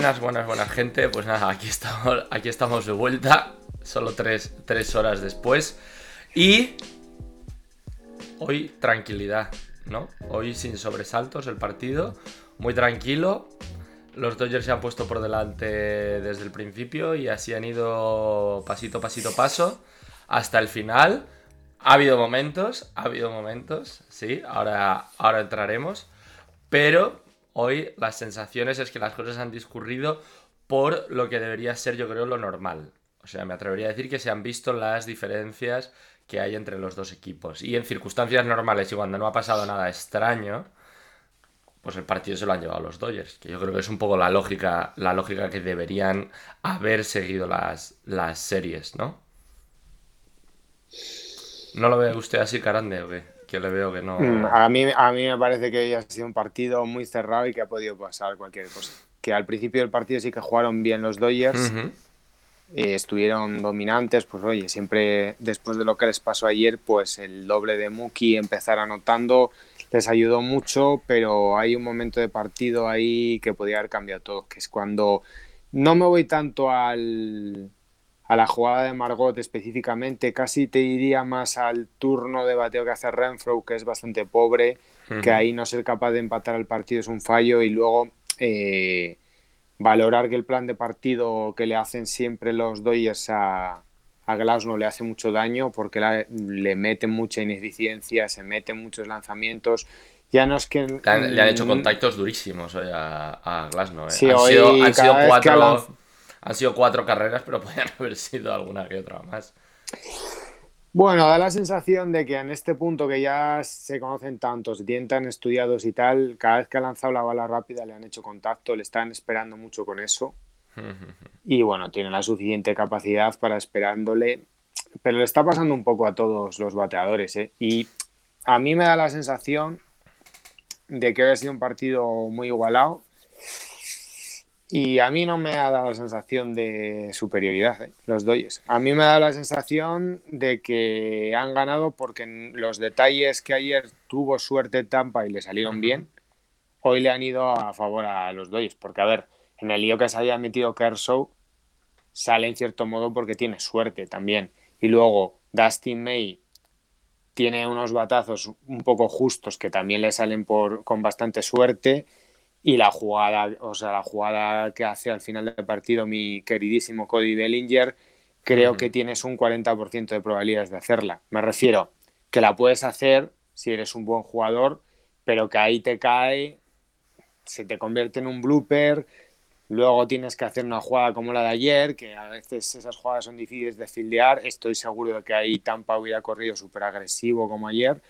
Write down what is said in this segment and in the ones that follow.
Buenas, buenas, buenas gente. Pues nada, aquí estamos, aquí estamos de vuelta. Solo tres, tres horas después. Y hoy tranquilidad, ¿no? Hoy sin sobresaltos el partido. Muy tranquilo. Los Dodgers se han puesto por delante desde el principio y así han ido pasito, pasito, paso hasta el final. Ha habido momentos, ha habido momentos, sí, ahora, ahora entraremos. Pero hoy las sensaciones es que las cosas han discurrido por lo que debería ser, yo creo, lo normal. O sea, me atrevería a decir que se han visto las diferencias que hay entre los dos equipos. Y en circunstancias normales y cuando no ha pasado nada extraño, pues el partido se lo han llevado los Dodgers. Que yo creo que es un poco la lógica, la lógica que deberían haber seguido las, las series, ¿no? ¿No lo ve usted así, Carande, o qué? Que le veo que no. Mm, a mí, a mí me parece que ha sido un partido muy cerrado y que ha podido pasar cualquier cosa. Que al principio del partido sí que jugaron bien los Dodgers, eh, estuvieron dominantes, pues oye, siempre después de lo que les pasó ayer, pues el doble de Muki empezar anotando les ayudó mucho, pero hay un momento de partido ahí que podía haber cambiado todo, que es cuando no me voy tanto al a la jugada de Margot específicamente, casi te diría más al turno de bateo que hace Renfro, que es bastante pobre, que ahí no ser capaz de empatar el partido es un fallo y luego eh, valorar que el plan de partido que le hacen siempre los Dodgers a, a no le hace mucho daño porque le meten mucha ineficiencia, se meten muchos lanzamientos. Ya no es que. Le han, hecho contactos durísimos a, a Glasnow. ¿eh? han sido cuatro han sido cuatro carreras, pero podrían haber sido alguna que otra más. Bueno, da la sensación de que en este punto que ya se conocen tantos, tienen tan estudiados y tal, cada vez que ha lanzado la bala rápida le han hecho contacto, le están esperando mucho con eso. y bueno, tiene la suficiente capacidad para esperándole. Pero le está pasando un poco a todos los bateadores. ¿eh? Y a mí me da la sensación de que ha sido un partido muy igualado y a mí no me ha dado la sensación de superioridad, ¿eh? los doyes. A mí me ha dado la sensación de que han ganado porque los detalles que ayer tuvo suerte Tampa y le salieron bien, hoy le han ido a favor a los doyes. Porque, a ver, en el lío que se haya metido Kershaw, sale en cierto modo porque tiene suerte también. Y luego Dustin May tiene unos batazos un poco justos que también le salen por, con bastante suerte y la jugada, o sea, la jugada que hace al final del partido mi queridísimo Cody Bellinger, creo que tienes un 40% de probabilidades de hacerla. Me refiero que la puedes hacer si eres un buen jugador, pero que ahí te cae, se te convierte en un blooper, luego tienes que hacer una jugada como la de ayer, que a veces esas jugadas son difíciles de fildear, estoy seguro de que ahí Tampa hubiera corrido súper agresivo como ayer,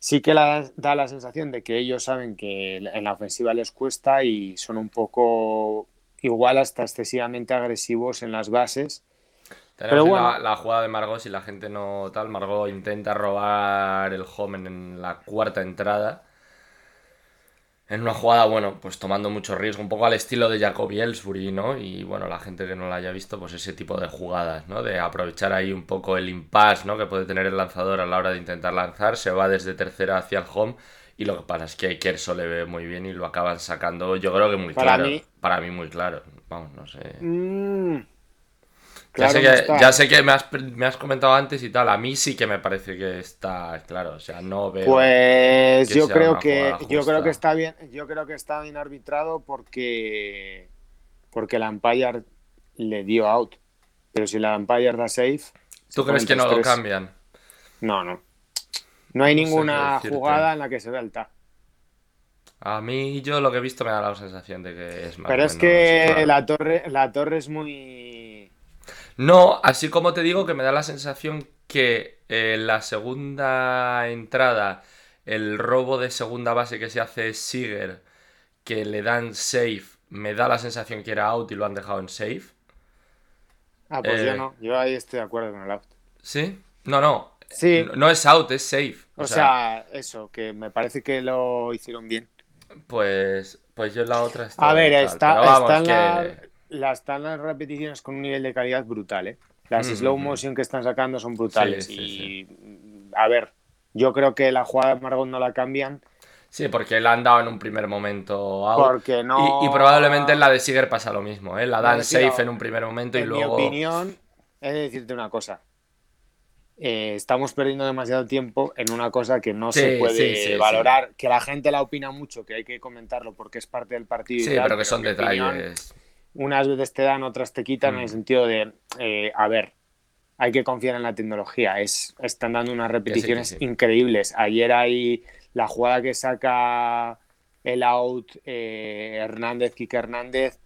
sí que da la sensación de que ellos saben que en la ofensiva les cuesta y son un poco igual hasta excesivamente agresivos en las bases. Pero bueno. la, jugada de Margot, si la gente no tal, Margot intenta robar el home en la cuarta entrada en una jugada, bueno, pues tomando mucho riesgo, un poco al estilo de Jacoby Ellsbury, ¿no? Y bueno, la gente que no la haya visto, pues ese tipo de jugadas, ¿no? De aprovechar ahí un poco el impasse, ¿no? Que puede tener el lanzador a la hora de intentar lanzar, se va desde tercera hacia el home y lo que pasa es que Kerso le ve muy bien y lo acaban sacando, yo creo que muy claro. Para mí muy claro, vamos, no sé. Mm, ya, sé que, me, has, comentado antes y tal. A mí sí que me parece que está claro. O sea, no veo. Pues yo creo que yo creo que está bien. Yo creo que está bien arbitrado porque porque la umpire le dio out. Pero si la umpire da safe. ¿Tú crees que no lo cambian? No, no. No hay ninguna jugada en la que se vea el tag. A mí yo lo que he visto me da la sensación de que es más Pero es que la torre la torre es muy no, así como te digo que me da la sensación que eh, la segunda entrada, el robo de segunda base que se hace Siger, que le dan safe, me da la sensación que era out y lo han dejado en safe. Ah, pues yo eh, no, yo ahí estoy de acuerdo con el out. ¿Sí? No, no. Sí. No, es out, es safe. O, sea, eso, que me parece que lo hicieron bien. Pues, pues yo la otra A ver, está, está en la las, están las repeticiones con un nivel de calidad brutal, ¿eh? Las slow motion que están sacando son brutales. y, a ver, yo creo que la jugada de Margot no la cambian. Sí, porque la han dado en un primer momento out. Porque no... y, probablemente en la de Siger pasa lo mismo, ¿eh? La dan safe en un primer momento y luego... En mi opinión, he de decirte una cosa. Eh, estamos perdiendo demasiado tiempo en una cosa que no se puede valorar, que la gente la opina mucho, que hay que comentarlo porque es parte del partido. Sí, pero que son detalles. Unas veces te dan, otras te quitan, en el mm. sentido de, eh, a ver, hay que confiar en la tecnología. Es, están dando unas repeticiones increíbles. Ayer hay la jugada que saca el out eh, Hernández, Kike Hernández.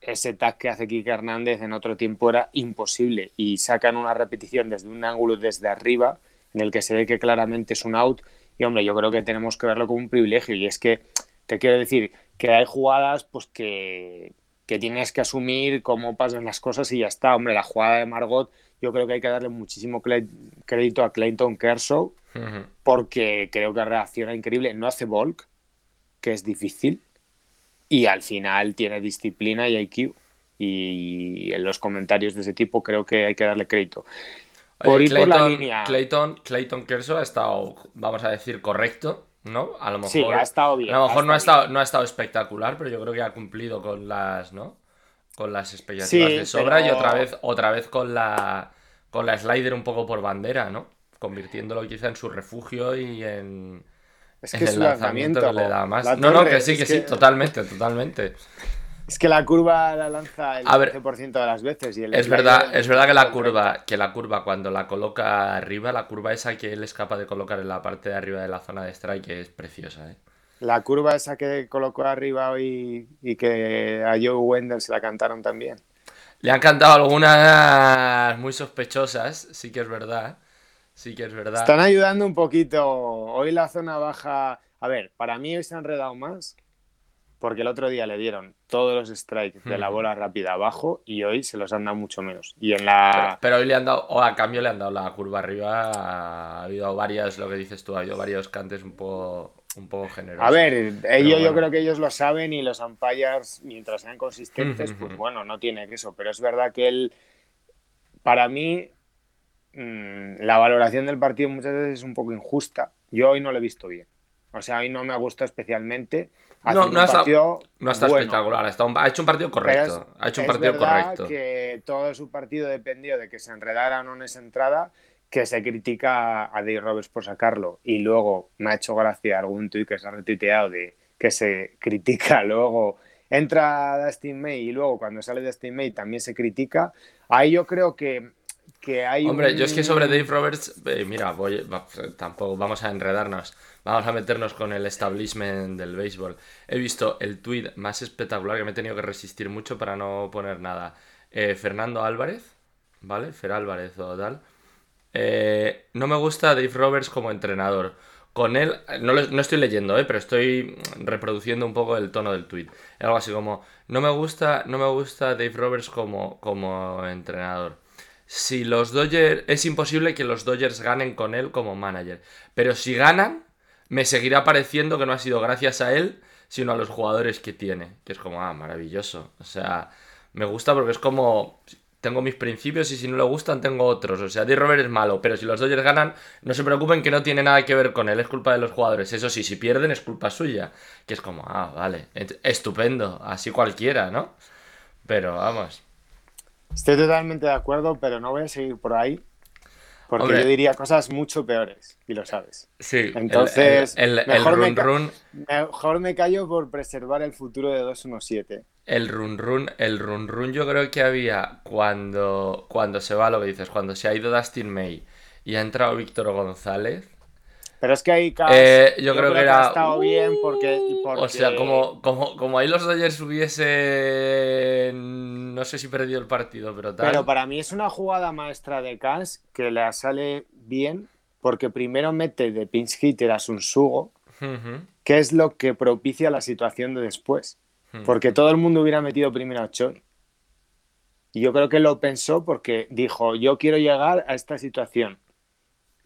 Ese tag que hace Kike Hernández en otro tiempo era imposible. Y sacan una repetición desde un ángulo desde arriba, en el que se ve que claramente es un out. Y hombre, yo creo que tenemos que verlo como un privilegio. Y es que te quiero decir que hay jugadas pues que, que tienes que asumir cómo pasan las cosas y ya está. Hombre, la jugada de Margot, yo creo que hay que darle muchísimo crédito a Clayton Kershaw, porque creo que reacciona increíble. No hace bulk, que es difícil, y al final tiene disciplina y IQ. Y en los comentarios de ese tipo creo que hay que darle crédito. Por ir por la línea. Clayton, Clayton Kershaw ha estado, vamos a decir, correcto ¿no? A lo mejor, sí, ha estado bien. A lo mejor no, ha estado, no ha estado espectacular, pero yo creo que ha cumplido con las, ¿no? Con las expectativas de sobra y otra vez, otra vez con la, con la slider un poco por bandera, ¿no? Convirtiéndolo quizá en su refugio y en, es que el lanzamiento, que le da más. no, no, que sí, que sí, totalmente, totalmente. Es que la curva la lanza el 15% de las veces. Y es, verdad, es verdad que la curva, que la curva cuando la coloca arriba, la curva esa que él es capaz de colocar en la parte de arriba de la zona de strike es preciosa. ¿eh? La curva esa que colocó arriba hoy y que a Joe Wendell se la cantaron también. Le han cantado algunas muy sospechosas, sí que es verdad. Sí que es verdad. Están ayudando un poquito. Hoy la zona baja. A ver, para mí hoy se han enredado más porque el otro día le dieron todos los strikes de la bola rápida abajo y hoy se los han dado mucho menos. Y en la... Pero, hoy le han dado, o a cambio le han dado la curva arriba, ha habido varias, lo que dices tú, ha habido varios cantes un poco, un poco generosos. A ver, ellos yo creo que ellos lo saben y los umpires, mientras sean consistentes, pues bueno, no tiene eso. Pero es verdad que él, para mí, mm, la valoración del partido muchas veces es un poco injusta. Yo hoy no lo he visto bien. O sea, hoy no me ha gustado especialmente no, no, está, no está espectacular, ha hecho un partido correcto. ha hecho un partido verdad correcto. que todo su partido dependió de que se enredara o no en esa entrada, que se critica a Dave Roberts por sacarlo. Y luego me ha hecho gracia algún tuit que se ha retuiteado de que se critica luego. Entra Dustin May y luego cuando sale Dustin May también se critica. Ahí yo creo que Hombre, yo es que sobre Dave Roberts, eh, mira, voy, tampoco vamos a enredarnos, vamos a meternos con el establishment del béisbol. He visto el tweet más espectacular que me he tenido que resistir mucho para no poner nada. Eh, Fernando Álvarez, ¿vale? Fer Álvarez o tal. Eh, no me gusta Dave Roberts como entrenador. Con él, no, no estoy leyendo, pero estoy reproduciendo un poco el tono del tweet. Algo así como, no me gusta, no me gusta Dave Roberts como, como entrenador si los Dodgers. Es imposible que los Dodgers ganen con él como manager. Pero si ganan, me seguirá pareciendo que no ha sido gracias a él, sino a los jugadores que tiene. Que es como, ah, maravilloso. O sea, me gusta porque es como. Tengo mis principios y si no le gustan, tengo otros. O sea, D. Robert es malo, pero si los Dodgers ganan, no se preocupen que no tiene nada que ver con él, es culpa de los jugadores. Eso sí, si pierden, es culpa suya. Que es como, ah, vale, estupendo, así cualquiera, ¿no? Pero vamos. Estoy totalmente de acuerdo, pero no voy a seguir por ahí. Porque yo diría cosas mucho peores, y lo sabes. Sí, entonces el, mejor, me run, mejor me callo por preservar el futuro de 217. El run run, el run run yo creo que había cuando, cuando se va lo que dices, cuando se ha ido Dustin May y ha entrado Víctor González. Pero es que ahí eh, yo, creo, que, era. Ha estado bien porque, O sea, como, como, como ahí los Dodgers hubiesen. No sé si perdió el partido, pero tal. Pero para mí es una jugada maestra de Cans que le sale bien porque primero mete de pinch hitter a Sun Sugo, que es lo que propicia la situación de después. Porque todo el mundo hubiera metido primero a Choi. Y yo creo que lo pensó porque dijo: Yo quiero llegar a esta situación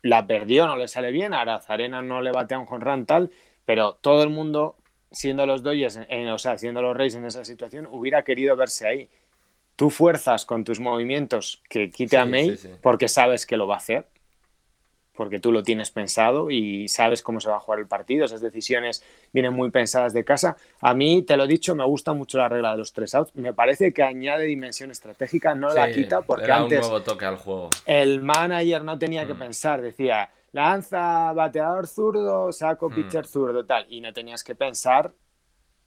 la perdió, no le sale bien, a Arazarena no le batea un jonrón tal, pero todo el mundo, siendo los Dodgers, o sea, siendo los Reyes en esa situación, hubiera querido verse ahí. Tú fuerzas con tus movimientos que quite a May porque sabes que lo va a hacer. Porque tú lo tienes pensado y sabes cómo se va a jugar el partido. Esas decisiones vienen muy pensadas de casa. A mí, te lo he dicho, me gusta mucho la regla de los tres outs. Me parece que añade dimensión estratégica, no la quita porque antes un nuevo toque al juego. el manager no tenía que mm. pensar, decía, lanza bateador zurdo, saco mm. pitcher zurdo, tal, y no tenías que pensar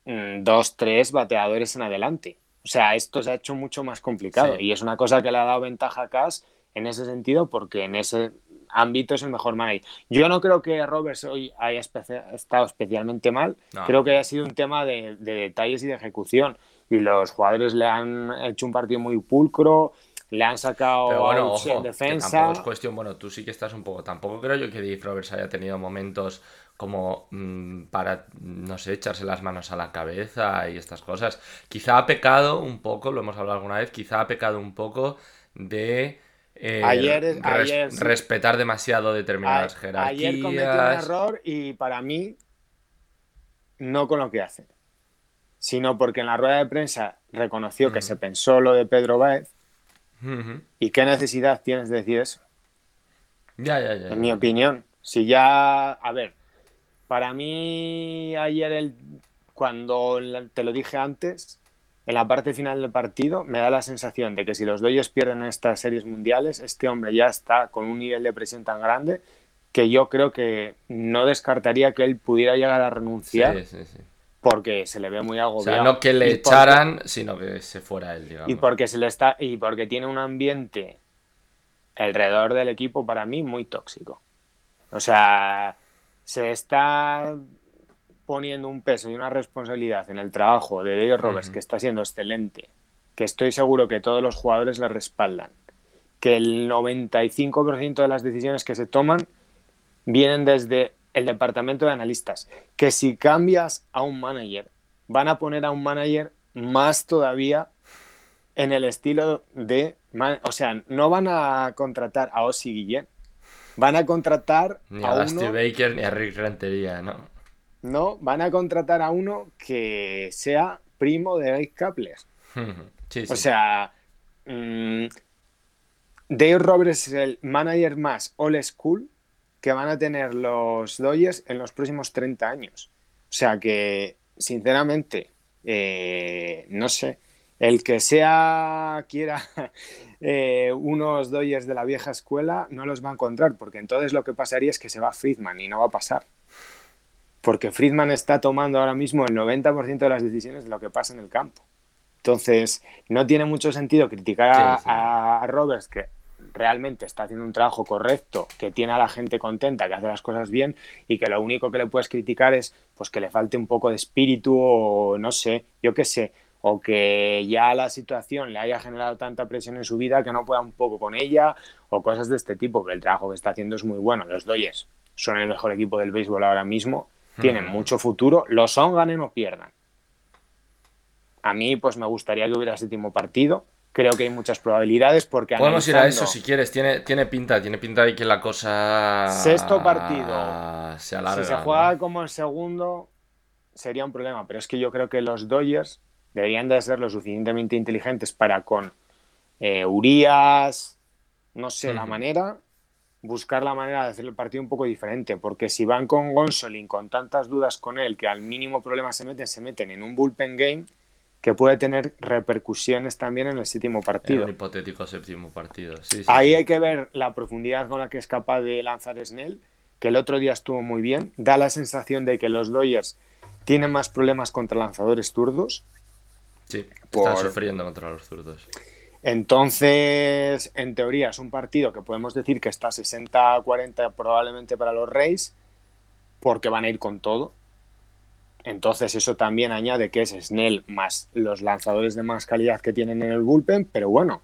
mm, dos, tres bateadores en adelante. O sea, esto se ha hecho mucho más complicado y es una cosa que le ha dado ventaja a Cash en ese sentido porque en ese ámbito es el mejor manager. Yo no creo que Roberts hoy haya estado especialmente mal, creo que haya sido un tema de, detalles y de ejecución. Y los jugadores le han hecho un partido muy pulcro, le han sacado bueno, en defensa. tampoco es cuestión, bueno, tú sí que estás un poco. Tampoco creo yo que Dave Roberts haya tenido momentos como mm, para, no sé, echarse las manos a la cabeza y estas cosas. Quizá ha pecado un poco, lo hemos hablado alguna vez, quizá ha pecado un poco de eh, ayer, respetar demasiado determinadas jerarquías. Ayer cometió un error y para mí no con lo que hace, sino porque en la rueda de prensa reconoció que se pensó lo de Pedro Báez y qué necesidad tienes de decir eso. Ya, ya, ya. En mi opinión, si ya, a ver, para mí ayer el, cuando te lo dije antes, en la parte final del partido me da la sensación de que si los Dodgers pierden estas series mundiales, este hombre ya está con un nivel de presión tan grande que yo creo que no descartaría que él pudiera llegar a renunciar. Porque se le ve muy agobiado. O sea, no que le echaran, sino que se fuera él, digamos. Y porque se le está y porque tiene un ambiente alrededor del equipo para mí muy tóxico. O sea, se está poniendo un peso y una responsabilidad en el trabajo de Dave Roberts, que está siendo excelente, que estoy seguro que todos los jugadores le respaldan, que el 95% de las decisiones que se toman vienen desde el departamento de analistas, que si cambias a un manager, van a poner a un manager más todavía en el estilo de, o sea, no van a contratar a Ozzy Guillén, van a contratar ni a, Steve Baker ni a Rick Rentería, ¿no? No, van a contratar a uno que sea primo de Rick Kapler. O sea, mm, Dave Roberts es el manager más old school que van a tener los Dodgers en los próximos 30 años. O sea que, sinceramente, eh, no sé, el que sea quiera eh, unos Dodgers de la vieja escuela no los va a encontrar, porque entonces lo que pasaría es que se va Friedman y no va a pasar porque Friedman está tomando ahora mismo el 90% de las decisiones de lo que pasa en el campo. Entonces, no tiene mucho sentido criticar a, Roberts, que realmente está haciendo un trabajo correcto, que tiene a la gente contenta, que hace las cosas bien y que lo único que le puedes criticar es pues que le falte un poco de espíritu o no sé, yo qué sé, o que ya la situación le haya generado tanta presión en su vida que no pueda un poco con ella o cosas de este tipo, que el trabajo que está haciendo es muy bueno. Los Doyes son el mejor equipo del béisbol ahora mismo tienen mucho futuro, lo son, ganen o pierdan. A mí, pues me gustaría que hubiera séptimo partido. Creo que hay muchas probabilidades porque. Podemos ir a eso si quieres. Tiene, tiene pinta, tiene pinta de que la cosa. Sexto partido. Se si se juega como el segundo, sería un problema. Pero es que yo creo que los Dodgers deberían de ser lo suficientemente inteligentes para con eh, Urias, no sé, la manera, buscar la manera de hacer el partido un poco diferente, porque si van con Gonsolin con tantas dudas con él que al mínimo problema se meten, se meten en un bullpen game que puede tener repercusiones también en el séptimo partido. En hipotético séptimo partido. Ahí hay que ver la profundidad con la que es capaz de lanzar Snell, que el otro día estuvo muy bien. Da la sensación de que los Dodgers tienen más problemas contra lanzadores zurdos. Sí, están sufriendo contra los zurdos. Entonces, en teoría, es un partido que podemos decir que está 60-40 probablemente para los Reyes, porque van a ir con todo. Entonces, eso también añade que es Snell más los lanzadores de más calidad que tienen en el bullpen, pero bueno,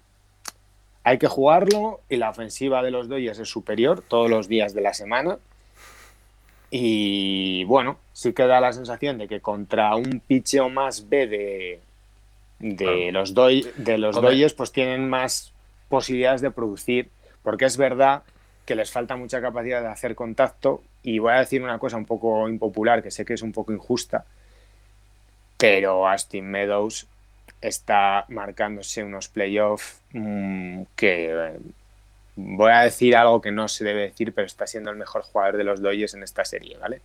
hay que jugarlo y la ofensiva de los Dodgers es superior todos los días de la semana. Y bueno, sí que da la sensación de que contra un picheo más B de, de los, doy, de los doyes pues tienen más posibilidades de producir, porque es verdad que les falta mucha capacidad de hacer contacto y voy a decir una cosa un poco impopular, que sé que es un poco injusta, pero Austin Meadows está marcándose unos playoffs mm, que voy a decir algo que no se debe decir, pero está siendo el mejor jugador de los Dodgers en esta serie, ¿vale?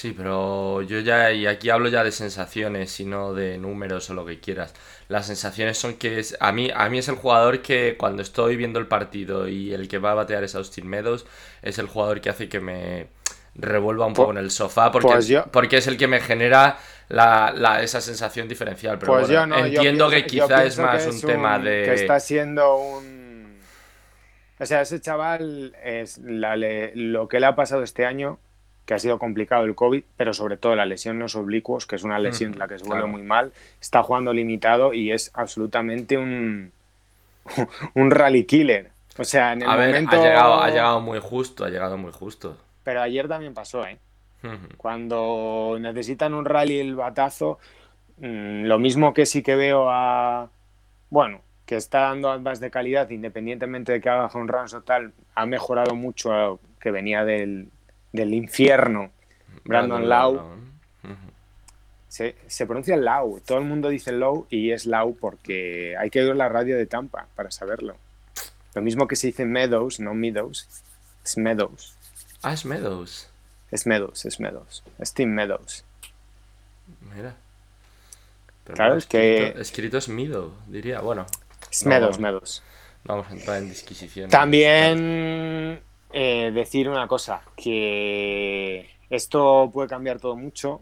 Sí, pero yo ya, y aquí hablo ya de sensaciones y no de números o lo que quieras. Las sensaciones son que es, a mí, a mí es el jugador que cuando estoy viendo el partido y el que va a batear es Austin Meadows, es el jugador que hace que me revuelva un poco en el sofá porque, pues yo- porque es el que me genera la, la- esa sensación diferencial. Pero Pues bueno, yo no, yo entiendo pienso- que quizá es más un tema de... Que está siendo un... O sea, ese chaval es la le- lo que le ha pasado este año, que ha sido complicado el COVID, pero sobre todo la lesión en los oblicuos, que es una lesión Ujú, la que se vuelve claro. muy mal, está jugando limitado y es absolutamente un, un rally killer. O sea, en el A ver, momento... ha, llegado, ha llegado muy justo, ha llegado muy justo. Pero ayer también pasó, ¿eh? Cuando necesitan un rally el batazo, mm, lo mismo que sí que veo a. Bueno, que está dando ambas de calidad, independientemente de que haga home runs o tal, ha mejorado mucho a que venía del, del infierno. Brandon Lau. Se, se pronuncia Lau, todo el mundo dice Low y es Lau porque hay que oír la radio de Tampa para saberlo. Lo mismo que se dice Meadows, no Meadows, es Meadows. Ah, es Meadows. Es Meadows, es Meadows. Es Tim Meadows. Mira. Pero Claro, no, es que- escrito, es Meadow, diría. Bueno, Es No, Meadows. Meadows. no vamos a entrar en disquisiciones. También eh, decir una cosa, que esto puede cambiar todo mucho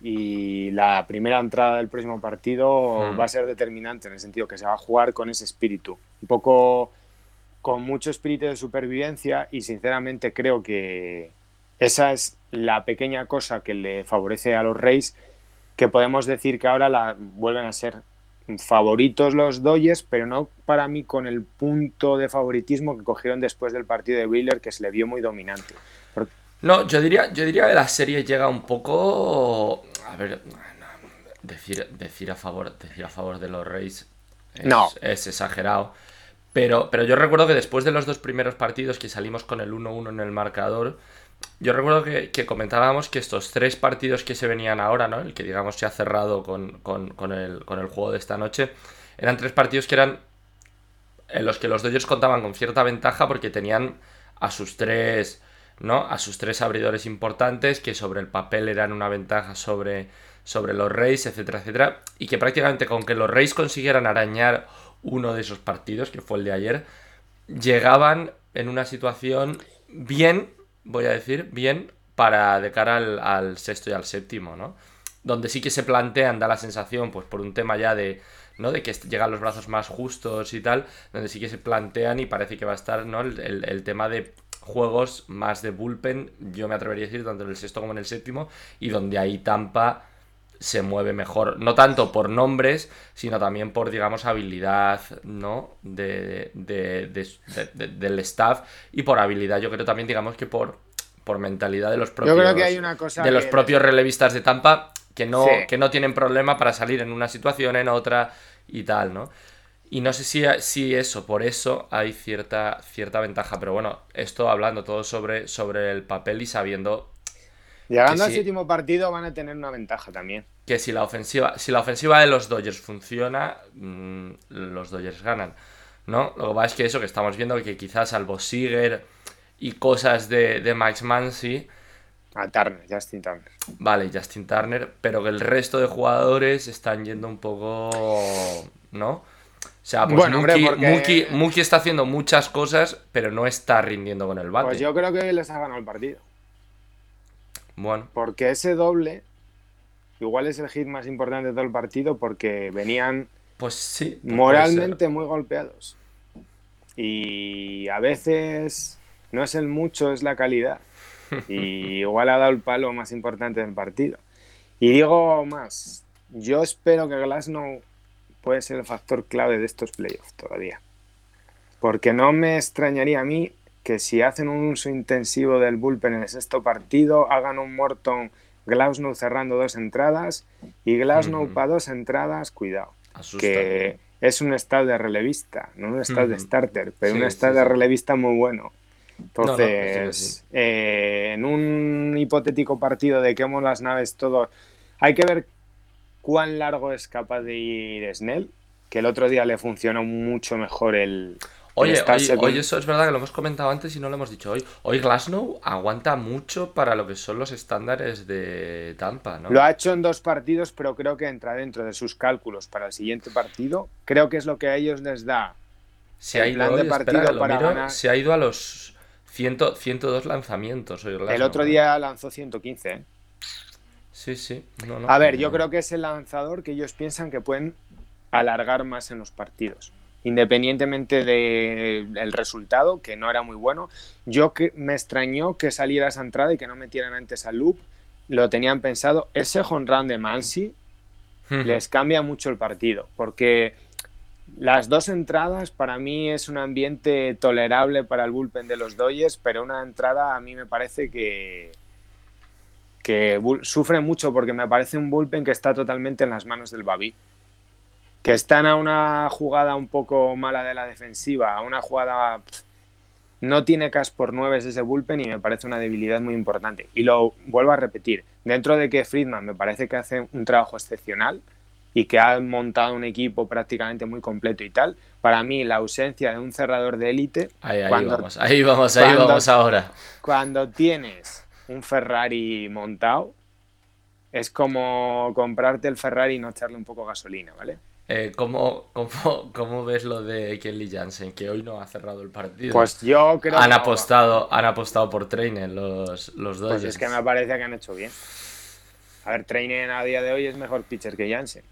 y la primera entrada del próximo partido Mm. va a ser determinante en el sentido que se va a jugar con ese espíritu, un poco con mucho espíritu de supervivencia y sinceramente creo que esa es la pequeña cosa que le favorece a los Reyes, que podemos decir que ahora la vuelven a ser favoritos los Dodgers, pero no para mí con el punto de favoritismo que cogieron después del partido de Wheeler, que se le vio muy dominante. Porque- No, yo diría, yo diría que la serie llega un poco. A ver, decir, decir a favor, decir a favor de los Reyes es, No. es exagerado. Pero, pero yo recuerdo que después de los dos primeros partidos que salimos con el 1-1 en el marcador, yo recuerdo que, comentábamos que estos tres partidos que se venían ahora, ¿no? El que digamos se ha cerrado con, con- el, con el juego de esta noche, eran tres partidos que eran en los que los Dodgers contaban con cierta ventaja porque tenían a sus tres, ¿no? A sus tres abridores importantes que sobre el papel eran una ventaja sobre, sobre los Rays, etcétera, etcétera, y que prácticamente con que los Rays consiguieran arañar uno de esos partidos, que fue el de ayer, llegaban en una situación bien, voy a decir, bien para de cara al, sexto y al séptimo, ¿no? Donde sí que se plantean, da la sensación, pues por un tema ya de, ¿no? De que llegan los brazos más justos y tal, donde sí que se plantean y parece que va a estar, ¿no? El, el- el tema de juegos más de bullpen, yo me atrevería a decir, tanto en el sexto como en el séptimo, y donde ahí Tampa se mueve mejor, no tanto por nombres, sino también por, digamos, habilidad, ¿no? De, de- de- de- de- del staff y por habilidad, yo creo también, digamos, que por, por mentalidad de los propios, creo que hay una cosa de los propios relevistas de Tampa que no, Sí. que no tienen problema para salir en una situación, en otra y tal, ¿no? Y no sé si, si eso, por eso hay cierta, cierta ventaja, pero bueno, esto hablando todo sobre, sobre el papel y sabiendo Llegando al séptimo partido van a tener una ventaja también. que si la ofensiva, si la ofensiva de los Dodgers funciona, mm, los Dodgers ganan. ¿No? Lo que pasa es que eso que estamos viendo, que quizás salvo Seager y cosas de, de Max Mansi, A Turner, Justin Turner. vale, Justin Turner, pero que el resto de jugadores están yendo un poco. ¿No? O sea, pues Bueno, hombre, porque- Mookie está haciendo muchas cosas, pero no está rindiendo con el bate. Pues yo creo que les ha ganado el partido. Bueno, Porque ese doble igual es el hit más importante de todo el partido porque venían pues sí. pues moralmente muy golpeados. Y a veces no es el mucho, es la calidad. Y igual ha dado el palo más importante del partido. Y digo más, yo espero que Glasnow puede ser el factor clave de estos playoffs todavía. Porque no me extrañaría a mí que si hacen un uso intensivo del bullpen en el sexto partido, hagan un Morton Glasnow cerrando dos entradas y Glasnow para dos entradas, cuidado. Asusta. que es un estado de relevista, no un estado de starter, pero Sí, un sí, estado de sí. relevista muy bueno. No, no, Entonces, eh, en un hipotético partido de quemo las naves todos, hay que ver cuán largo es capaz de ir Snell, que el otro día le funcionó mucho mejor el, Oye, hoy, eso es verdad que lo hemos comentado antes y no lo hemos dicho hoy. Hoy Glasnow aguanta mucho para lo que son los estándares de Tampa, ¿no? Lo ha hecho en dos partidos, pero creo que entra dentro de sus cálculos para el siguiente partido. Creo que es lo que a ellos les da. Se ha ido, de partido para Se ha ido a los 100, 102 lanzamientos hoy El otro día lanzó 115, ¿eh? Sí, sí. a ver, yo creo que es el lanzador que ellos piensan que pueden alargar más en los partidos independientemente del resultado, que no era muy bueno. Yo que me extrañó que saliera esa entrada y que no metieran antes al loop. Lo tenían pensado. Ese run de Mansi les cambia mucho el partido, porque las dos entradas para mí es un ambiente tolerable para el bullpen de los Dodgers, pero una entrada a mí me parece que, que sufre mucho porque me parece un bullpen que está totalmente en las manos del Babi que están a una jugada un poco mala de la defensiva, a una jugada... No tiene cas por nueve ese bullpen y me parece una debilidad muy importante. Y lo vuelvo a repetir, dentro de que Friedman me parece que hace un trabajo excepcional y que ha montado un equipo prácticamente muy completo y tal, para mí la ausencia de un cerrador de élite... Ahí, vamos, ahí vamos, ahí vamos ahora. Cuando tienes un Ferrari montado, es como comprarte el Ferrari y no echarle un poco gasolina, ¿vale? Eh, ¿cómo, cómo, ves lo de Kelly Jansen, que hoy no ha cerrado el partido? Pues yo creo han apostado Han apostado por Trainer los, los dos. Pues es que me parece que han hecho bien. A ver, Trainer a día de hoy es mejor pitcher que Jansen.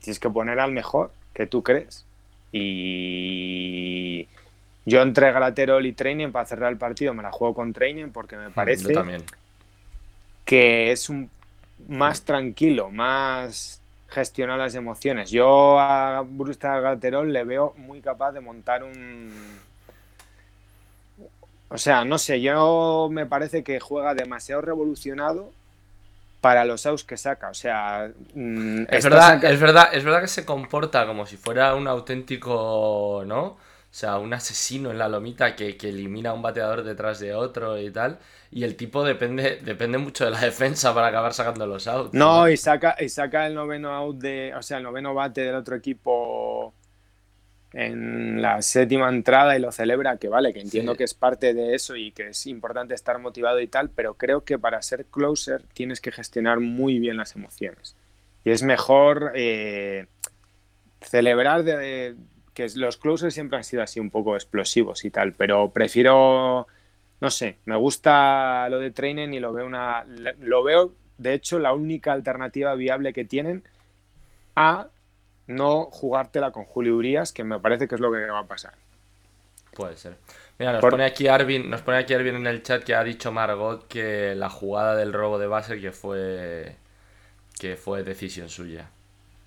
Tienes que poner al mejor que tú crees. Y yo entre Graterol y Training para cerrar el partido me la juego con Training porque me mm, parece que es un más tranquilo, más gestionar las emociones. Yo a Brusta Galterol le veo muy capaz de montar un... O sea, no sé, yo me parece que juega demasiado revolucionado para los outs que saca. O sea, mm, es verdad, es verdad, es verdad que se comporta como si fuera un auténtico, ¿no? O sea, un asesino en la lomita que, que elimina a un bateador detrás de otro y tal y el tipo depende, depende mucho de la defensa para acabar sacando los outs. No, y saca, y saca el noveno out de, o sea, el noveno bate del otro equipo en la séptima entrada y lo celebra, que vale, que entiendo que es parte de eso y que es importante estar motivado y tal, pero creo que para ser closer tienes que gestionar muy bien las emociones. Y es mejor eh, celebrar de, que los closers siempre han sido así un poco explosivos y tal, pero prefiero no sé, me gusta lo de Trainen y lo veo una lo veo de hecho la única alternativa viable que tienen a no jugártela con Julio Urias, que me parece que es lo que va a pasar. Puede ser. Mira, nos pone aquí Arvin, nos pone aquí Arvin en el chat que ha dicho Margot que la jugada del robo de base que fue que fue decisión suya.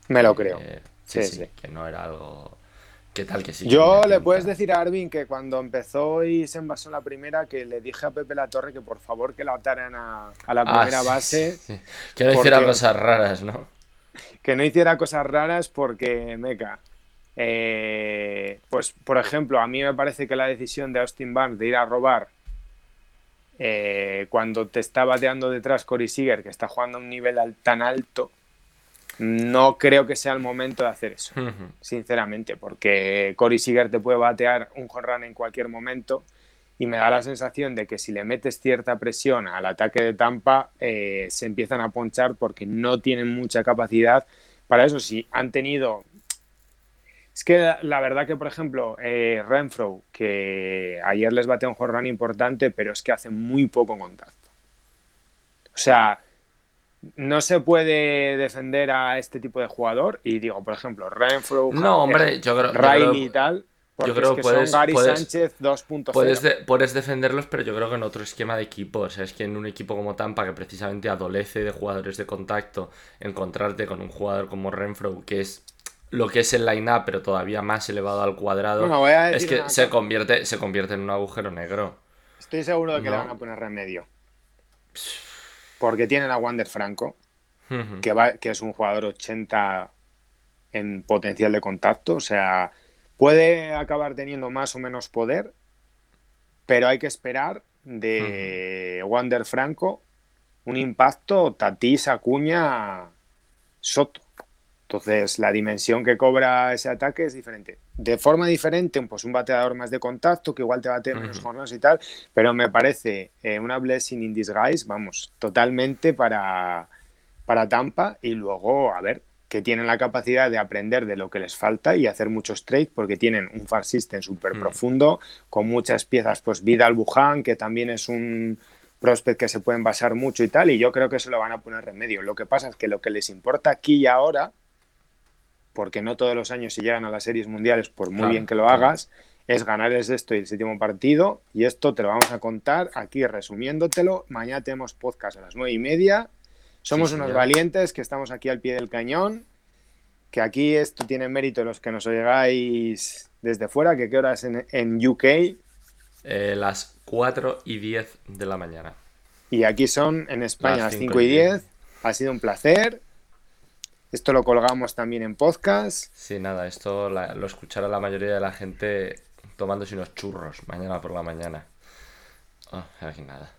Me lo creo. sí, sí, que no era algo ¿Qué tal que sí? Yo le puedes decir a Arvin que cuando empezó y se envasó la primera, que le dije a Pepe La Torre que por favor que la ataran a, la ah, primera base. Que no hiciera cosas raras, ¿no? Que no hiciera cosas raras porque, meca. Eh, pues, por ejemplo, a mí me parece que la decisión de Austin Barnes de ir a robar eh, cuando te está bateando detrás Cory Seager, que está jugando a un nivel tan alto, no creo que sea el momento de hacer eso, sinceramente, porque Cory Seager te puede batear un jorrán en cualquier momento y me da la sensación de que si le metes cierta presión al ataque de Tampa, eh, se empiezan a ponchar porque no tienen mucha capacidad para eso. Si han tenido... Es que la, verdad que, por ejemplo, eh, Renfro, que ayer les bateó un jorrán importante, pero es que hace muy poco contacto. O sea, no se puede defender a este tipo de jugador. Y digo, por ejemplo, Renfro, no, hombre, yo creo, Riley y tal. Yo creo que puedes, Gary Sánchez 2.0. Puedes, puedes, defenderlos, pero yo creo que en otro esquema de equipo. O sea, es que en un equipo como Tampa, que precisamente adolece de jugadores de contacto, encontrarte con un jugador como Renfro, que es lo que es el line-up, pero todavía más elevado al cuadrado, es que se convierte, se convierte en un agujero negro. Estoy seguro de que le van a poner remedio porque tienen a Wander Franco, que, va, que es un jugador 80 en potencial de contacto, o sea, puede acabar teniendo más o menos poder, pero hay que esperar de Wander Franco un impacto Tatís, Acuña, Soto. Entonces, la dimensión que cobra ese ataque es diferente. De forma diferente, pues un bateador más de contacto, que igual te bate menos jornadas y tal, pero me parece eh, una blessing in disguise, vamos, totalmente para, para Tampa. Y luego, a ver, que tienen la capacidad de aprender de lo que les falta y hacer muchos trades porque tienen un far system súper profundo, con muchas piezas, pues Vidal Buján, que también es un prospect que se pueden basar mucho y tal, y yo creo que se lo van a poner remedio. Lo que pasa es que lo que les importa aquí y ahora porque no todos los años si llegan a las series mundiales, por muy bien que lo hagas, es ganar el sexto y el séptimo partido. Y esto te lo vamos a contar aquí resumiéndotelo. Mañana tenemos podcast a las nueve y media. Somos unos valientes que estamos aquí al pie del cañón. Que aquí esto tiene mérito los que nos oigáis desde fuera. que ¿Qué horas en, en UK? Eh, las 4 y 10 de la mañana. Y aquí son en España las 5 y 10. Ha sido un placer. Esto lo colgamos también en podcast. Sí, nada, esto lo escuchará la mayoría de la gente tomándose unos churros mañana por la mañana. Oh, aquí nada.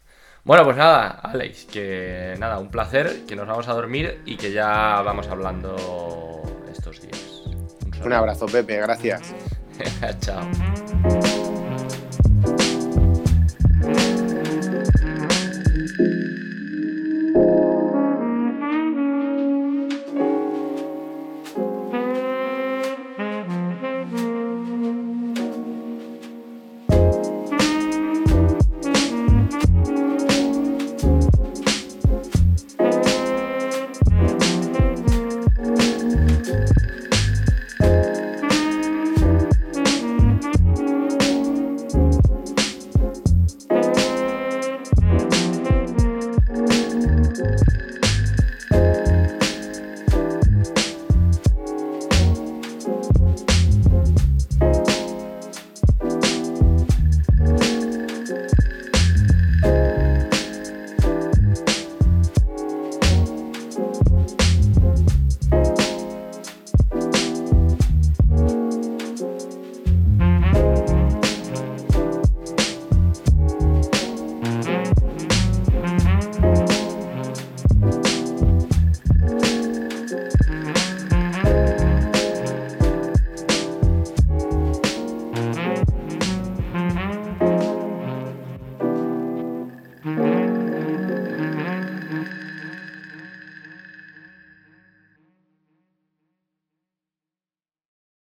Bueno, pues nada, Alex, que nada, un placer, que nos vamos a dormir y que ya vamos hablando estos días. Un, un abrazo, Pepe, gracias. Chao.